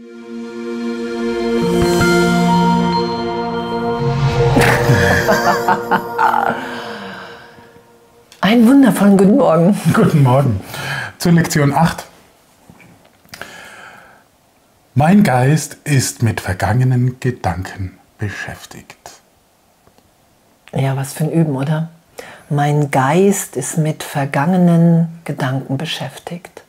Einen wundervollen guten Morgen. Guten Morgen. Zur Lektion 8. Mein Geist ist mit vergangenen Gedanken beschäftigt. Ja, was für ein Üben, oder? Mein Geist ist mit vergangenen Gedanken beschäftigt.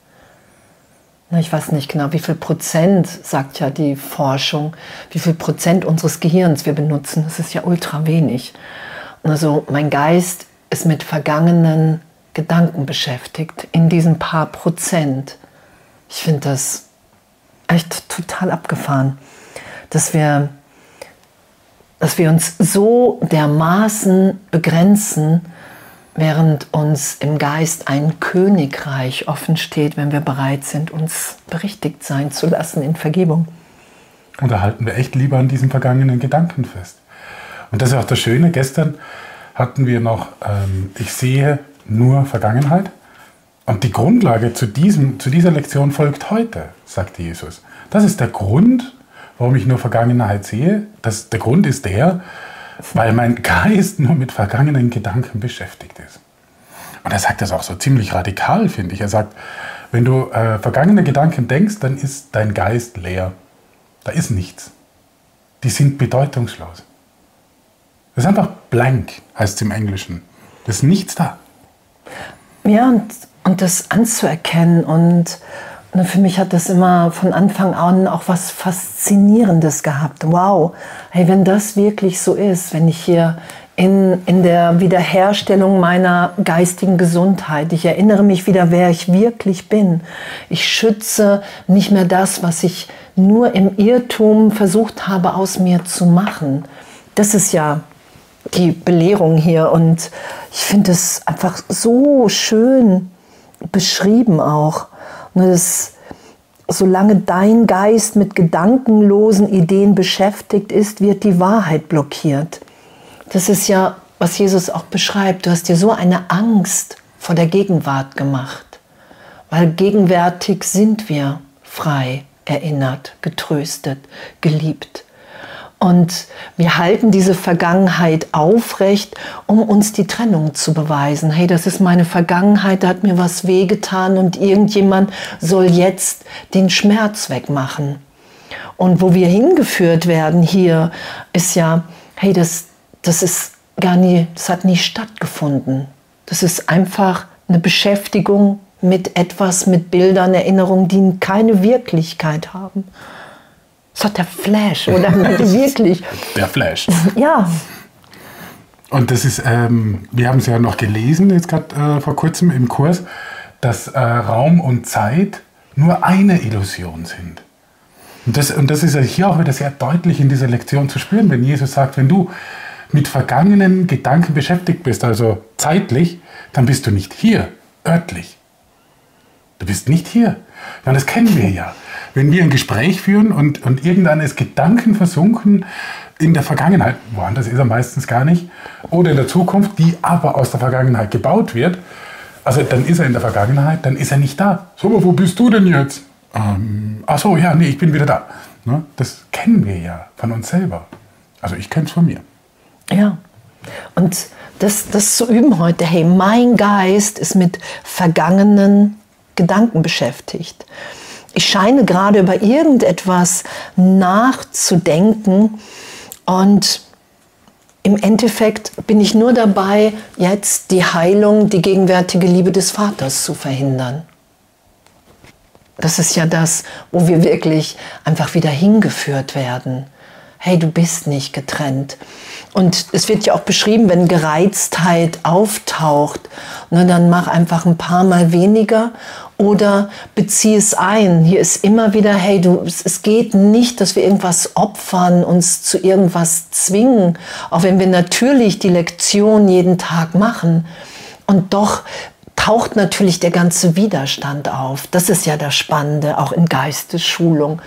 Ich weiß nicht genau, wie viel Prozent, sagt ja die Forschung, wie viel Prozent unseres Gehirns wir benutzen. Das ist ja ultra wenig. Also mein Geist ist mit vergangenen Gedanken beschäftigt, in diesen paar Prozent. Ich finde das echt total abgefahren, dass wir, dass wir uns so dermaßen begrenzen, während uns im Geist ein Königreich offen steht, wenn wir bereit sind, uns berichtigt sein zu lassen in Vergebung. Und da halten wir echt lieber an diesen vergangenen Gedanken fest. Und das ist auch das Schöne. Gestern hatten wir noch, ähm, ich sehe nur Vergangenheit. Und die Grundlage zu, diesem, zu dieser Lektion folgt heute, sagte Jesus. Das ist der Grund, warum ich nur Vergangenheit sehe. Das, der Grund ist der, weil mein Geist nur mit vergangenen Gedanken beschäftigt ist. Und er sagt das auch so ziemlich radikal, finde ich. Er sagt, wenn du äh, vergangene Gedanken denkst, dann ist dein Geist leer. Da ist nichts. Die sind bedeutungslos. Das ist einfach blank, heißt es im Englischen. Da ist nichts da. Ja, und, und das anzuerkennen und und für mich hat das immer von Anfang an auch was Faszinierendes gehabt. Wow, hey, wenn das wirklich so ist, wenn ich hier in, in der Wiederherstellung meiner geistigen Gesundheit, ich erinnere mich wieder, wer ich wirklich bin. Ich schütze nicht mehr das, was ich nur im Irrtum versucht habe, aus mir zu machen. Das ist ja die Belehrung hier und ich finde es einfach so schön beschrieben auch. Und das, solange dein Geist mit gedankenlosen Ideen beschäftigt ist, wird die Wahrheit blockiert. Das ist ja, was Jesus auch beschreibt. Du hast dir so eine Angst vor der Gegenwart gemacht, weil gegenwärtig sind wir frei, erinnert, getröstet, geliebt. Und wir halten diese Vergangenheit aufrecht, um uns die Trennung zu beweisen. Hey, das ist meine Vergangenheit, da hat mir was wehgetan und irgendjemand soll jetzt den Schmerz wegmachen. Und wo wir hingeführt werden hier, ist ja, hey, das, das ist gar nie, das hat nie stattgefunden. Das ist einfach eine Beschäftigung mit etwas, mit Bildern, Erinnerungen, die keine Wirklichkeit haben. Das hat der Flash, oder? Wirklich. Der Flash. Ja. Und das ist, ähm, wir haben es ja noch gelesen, jetzt gerade äh, vor kurzem im Kurs, dass äh, Raum und Zeit nur eine Illusion sind. Und das, und das ist ja hier auch wieder sehr deutlich in dieser Lektion zu spüren, wenn Jesus sagt, wenn du mit vergangenen Gedanken beschäftigt bist, also zeitlich, dann bist du nicht hier, örtlich. Du bist nicht hier. Ja, das kennen wir ja wenn wir ein Gespräch führen und, und irgendeiner ist Gedanken versunken in der Vergangenheit, woanders ist er meistens gar nicht, oder in der Zukunft, die aber aus der Vergangenheit gebaut wird, also dann ist er in der Vergangenheit, dann ist er nicht da. So, wo bist du denn jetzt? Ähm, ach so, ja, nee, ich bin wieder da. Ne? Das kennen wir ja von uns selber. Also ich kenne es von mir. Ja. Und das, das zu üben heute, hey, mein Geist ist mit vergangenen Gedanken beschäftigt ich scheine gerade über irgendetwas nachzudenken und im Endeffekt bin ich nur dabei, jetzt die Heilung, die gegenwärtige Liebe des Vaters zu verhindern. Das ist ja das, wo wir wirklich einfach wieder hingeführt werden. Hey, du bist nicht getrennt. Und es wird ja auch beschrieben, wenn Gereiztheit auftaucht, ne, dann mach einfach ein paar Mal weniger oder bezieh es ein. Hier ist immer wieder, hey, du, es geht nicht, dass wir irgendwas opfern, uns zu irgendwas zwingen, auch wenn wir natürlich die Lektion jeden Tag machen. Und doch taucht natürlich der ganze Widerstand auf. Das ist ja das Spannende, auch in Geistesschulung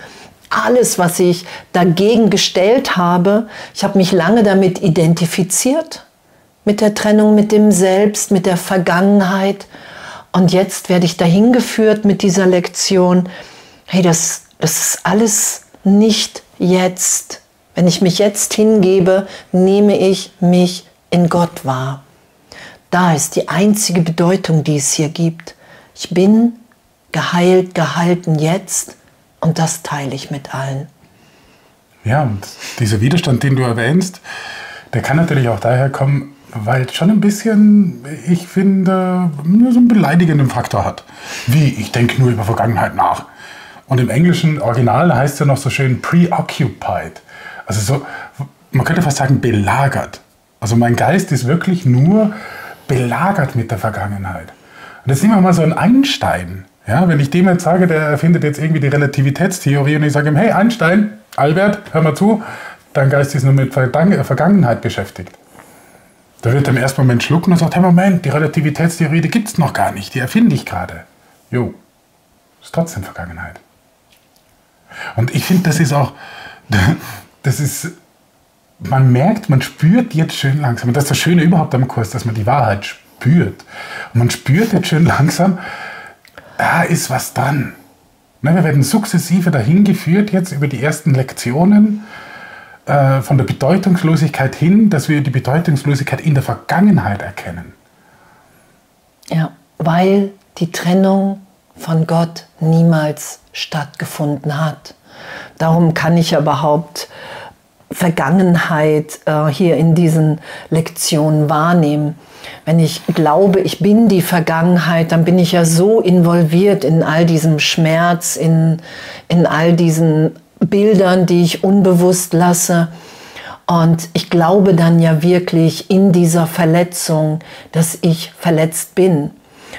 alles, was ich dagegen gestellt habe, ich habe mich lange damit identifiziert, mit der Trennung mit dem Selbst, mit der Vergangenheit. Und jetzt werde ich dahin geführt mit dieser Lektion, hey, das das ist alles nicht jetzt. Wenn ich mich jetzt hingebe, nehme ich mich in Gott wahr. Da ist die einzige Bedeutung, die es hier gibt. Ich bin geheilt, gehalten jetzt und das teile ich mit allen. Ja, und dieser Widerstand, den du erwähnst, der kann natürlich auch daher kommen, weil es schon ein bisschen, ich finde, so einen beleidigenden Faktor hat. Wie, ich denke nur über Vergangenheit nach. Und im englischen Original heißt es ja noch so schön preoccupied. Also so, man könnte fast sagen, belagert. Also mein Geist ist wirklich nur belagert mit der Vergangenheit. Und jetzt nehmen wir mal so einen Einstein. Ja, wenn ich dem jetzt sage, der erfindet jetzt irgendwie die Relativitätstheorie und ich sage ihm, hey Einstein, Albert, hör mal zu, dein Geist ist nur mit Vergangenheit beschäftigt. Da wird im ersten Moment schlucken und sagt, hey Moment, die Relativitätstheorie, die gibt es noch gar nicht, die erfinde ich gerade. Jo, ist trotzdem Vergangenheit. Und ich finde, das ist auch, das ist, man merkt, man spürt jetzt schön langsam, und das ist das Schöne überhaupt am Kurs, dass man die Wahrheit spürt. Und man spürt jetzt schön langsam, da ist was dran. Ne, wir werden sukzessive dahin geführt, jetzt über die ersten Lektionen, äh, von der Bedeutungslosigkeit hin, dass wir die Bedeutungslosigkeit in der Vergangenheit erkennen. Ja, weil die Trennung von Gott niemals stattgefunden hat. Darum kann ich ja überhaupt Vergangenheit äh, hier in diesen Lektionen wahrnehmen. Wenn ich glaube, ich bin die Vergangenheit, dann bin ich ja so involviert in all diesem Schmerz, in, in all diesen Bildern, die ich unbewusst lasse. Und ich glaube dann ja wirklich in dieser Verletzung, dass ich verletzt bin.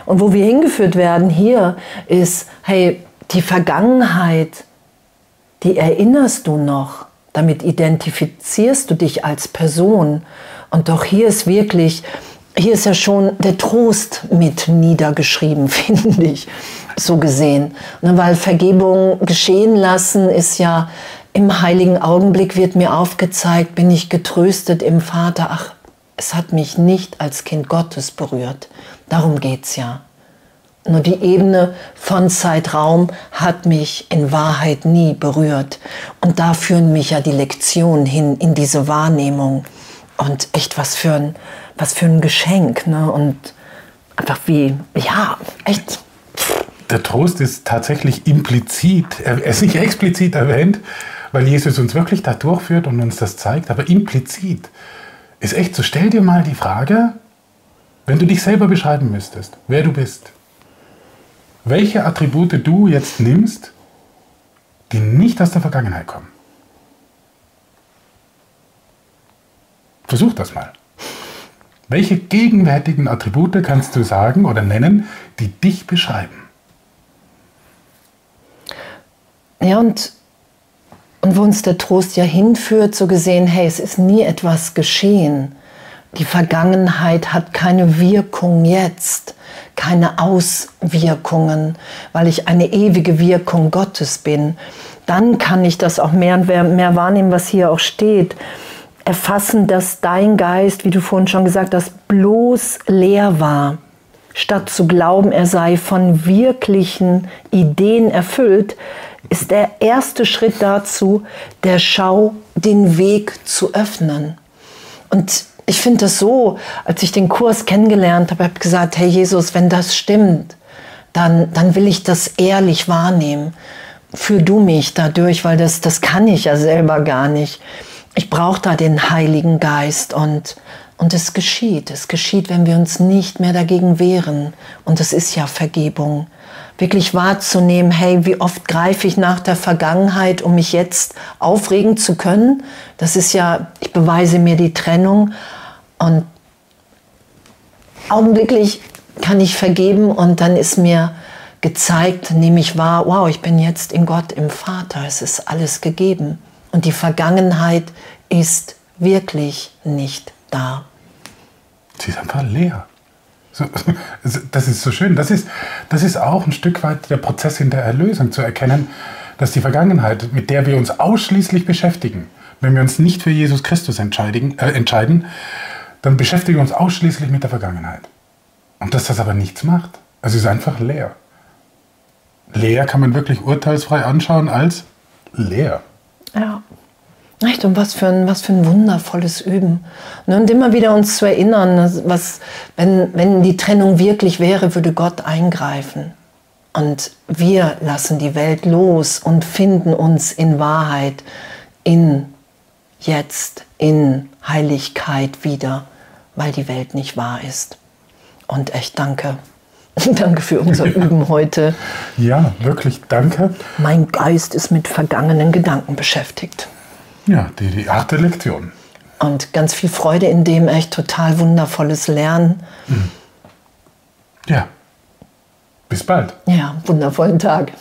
Und wo wir hingeführt werden hier ist, hey, die Vergangenheit, die erinnerst du noch. Damit identifizierst du dich als Person. Und doch hier ist wirklich, hier ist ja schon der Trost mit niedergeschrieben, finde ich, so gesehen. Ne, weil Vergebung geschehen lassen ist ja im heiligen Augenblick wird mir aufgezeigt, bin ich getröstet im Vater. Ach, es hat mich nicht als Kind Gottes berührt. Darum geht's ja. Nur die Ebene von Zeitraum hat mich in Wahrheit nie berührt. Und da führen mich ja die Lektionen hin in diese Wahrnehmung. Und echt was für ein, was für ein Geschenk. Ne? Und einfach wie, ja, echt. Der Trost ist tatsächlich implizit, er ist nicht explizit erwähnt, weil Jesus uns wirklich da durchführt und uns das zeigt, aber implizit ist echt so, stell dir mal die Frage, wenn du dich selber beschreiben müsstest, wer du bist, welche Attribute du jetzt nimmst, die nicht aus der Vergangenheit kommen. Versuch das mal. Welche gegenwärtigen Attribute kannst du sagen oder nennen, die dich beschreiben? Ja, und, und wo uns der Trost ja hinführt, so gesehen, hey, es ist nie etwas geschehen. Die Vergangenheit hat keine Wirkung jetzt keine Auswirkungen, weil ich eine ewige Wirkung Gottes bin. Dann kann ich das auch mehr und mehr wahrnehmen, was hier auch steht. Erfassen, dass dein Geist, wie du vorhin schon gesagt hast, bloß leer war. Statt zu glauben, er sei von wirklichen Ideen erfüllt, ist der erste Schritt dazu, der Schau den Weg zu öffnen. Und ich finde das so, als ich den Kurs kennengelernt habe, habe ich gesagt, hey Jesus, wenn das stimmt, dann, dann will ich das ehrlich wahrnehmen. Führ du mich dadurch, weil das, das kann ich ja selber gar nicht. Ich brauche da den Heiligen Geist und, und es geschieht. Es geschieht, wenn wir uns nicht mehr dagegen wehren. Und es ist ja Vergebung wirklich wahrzunehmen, hey, wie oft greife ich nach der Vergangenheit, um mich jetzt aufregen zu können. Das ist ja, ich beweise mir die Trennung und augenblicklich kann ich vergeben und dann ist mir gezeigt, nehme ich wahr, wow, ich bin jetzt in Gott, im Vater, es ist alles gegeben. Und die Vergangenheit ist wirklich nicht da. Sie ist einfach leer. Das ist so schön. Das ist, das ist auch ein Stück weit der Prozess in der Erlösung zu erkennen, dass die Vergangenheit, mit der wir uns ausschließlich beschäftigen, wenn wir uns nicht für Jesus Christus entscheiden, äh, entscheiden dann beschäftigen wir uns ausschließlich mit der Vergangenheit. Und dass das aber nichts macht. Also es ist einfach leer. leer kann man wirklich urteilsfrei anschauen als leer. Ja. Echt, und was für ein, was für ein wundervolles Üben. Ne, und immer wieder uns zu erinnern, was, wenn, wenn die Trennung wirklich wäre, würde Gott eingreifen. Und wir lassen die Welt los und finden uns in Wahrheit, in jetzt, in Heiligkeit wieder, weil die Welt nicht wahr ist. Und echt danke. Danke für unser Üben heute. Ja, wirklich danke. Mein Geist ist mit vergangenen Gedanken beschäftigt. Ja, die, die achte Lektion. Und ganz viel Freude in dem echt total wundervolles Lernen. Ja. Bis bald. Ja, wundervollen Tag.